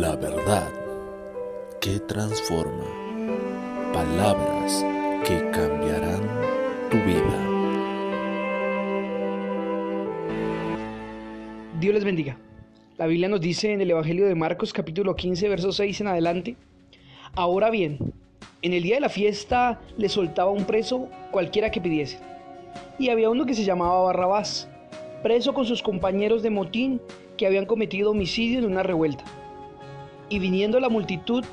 La verdad que transforma. Palabras que cambiarán tu vida. Dios les bendiga. La Biblia nos dice en el Evangelio de Marcos capítulo 15, verso 6 en adelante. Ahora bien, en el día de la fiesta le soltaba un preso cualquiera que pidiese. Y había uno que se llamaba Barrabás, preso con sus compañeros de motín que habían cometido homicidio en una revuelta. Y viniendo la multitud,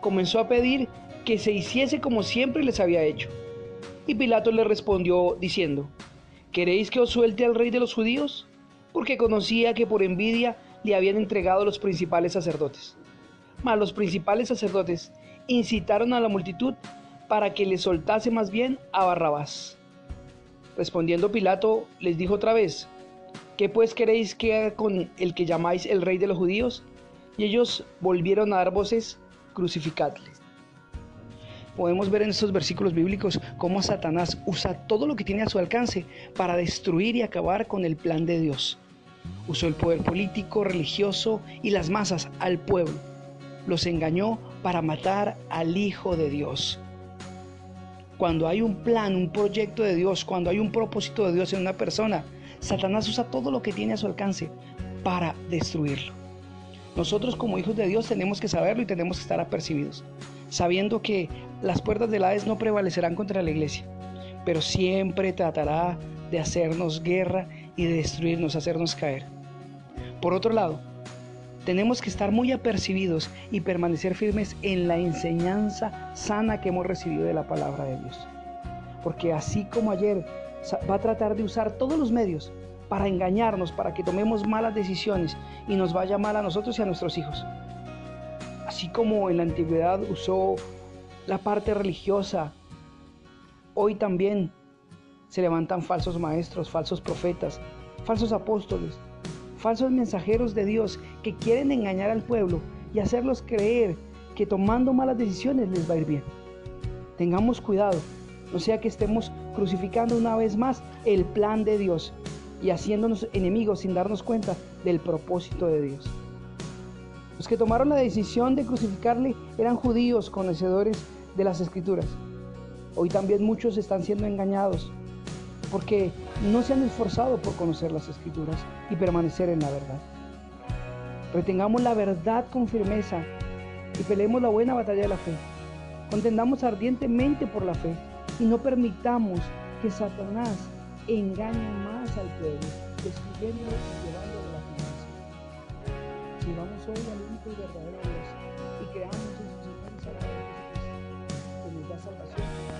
comenzó a pedir que se hiciese como siempre les había hecho. Y Pilato le respondió diciendo, ¿queréis que os suelte al rey de los judíos? Porque conocía que por envidia le habían entregado los principales sacerdotes. Mas los principales sacerdotes incitaron a la multitud para que le soltase más bien a Barrabás. Respondiendo Pilato, les dijo otra vez, ¿qué pues queréis que haga con el que llamáis el rey de los judíos? Y ellos volvieron a dar voces, crucificadle. Podemos ver en estos versículos bíblicos cómo Satanás usa todo lo que tiene a su alcance para destruir y acabar con el plan de Dios. Usó el poder político, religioso y las masas al pueblo. Los engañó para matar al Hijo de Dios. Cuando hay un plan, un proyecto de Dios, cuando hay un propósito de Dios en una persona, Satanás usa todo lo que tiene a su alcance para destruirlo. Nosotros como hijos de Dios tenemos que saberlo y tenemos que estar apercibidos, sabiendo que las puertas del Hades no prevalecerán contra la iglesia, pero siempre tratará de hacernos guerra y de destruirnos, hacernos caer. Por otro lado, tenemos que estar muy apercibidos y permanecer firmes en la enseñanza sana que hemos recibido de la palabra de Dios. Porque así como ayer va a tratar de usar todos los medios para engañarnos, para que tomemos malas decisiones y nos vaya mal a nosotros y a nuestros hijos. Así como en la antigüedad usó la parte religiosa, hoy también se levantan falsos maestros, falsos profetas, falsos apóstoles, falsos mensajeros de Dios que quieren engañar al pueblo y hacerlos creer que tomando malas decisiones les va a ir bien. Tengamos cuidado, no sea que estemos crucificando una vez más el plan de Dios y haciéndonos enemigos sin darnos cuenta del propósito de Dios. Los que tomaron la decisión de crucificarle eran judíos conocedores de las escrituras. Hoy también muchos están siendo engañados porque no se han esforzado por conocer las escrituras y permanecer en la verdad. Retengamos la verdad con firmeza y peleemos la buena batalla de la fe. Contendamos ardientemente por la fe y no permitamos que Satanás engañan más al pueblo, destruyendo y llevando de la finanza. Si vamos hoy al único y verdadero Dios y creamos en su Señor y Salvador Jesucristo, que nos da salvación.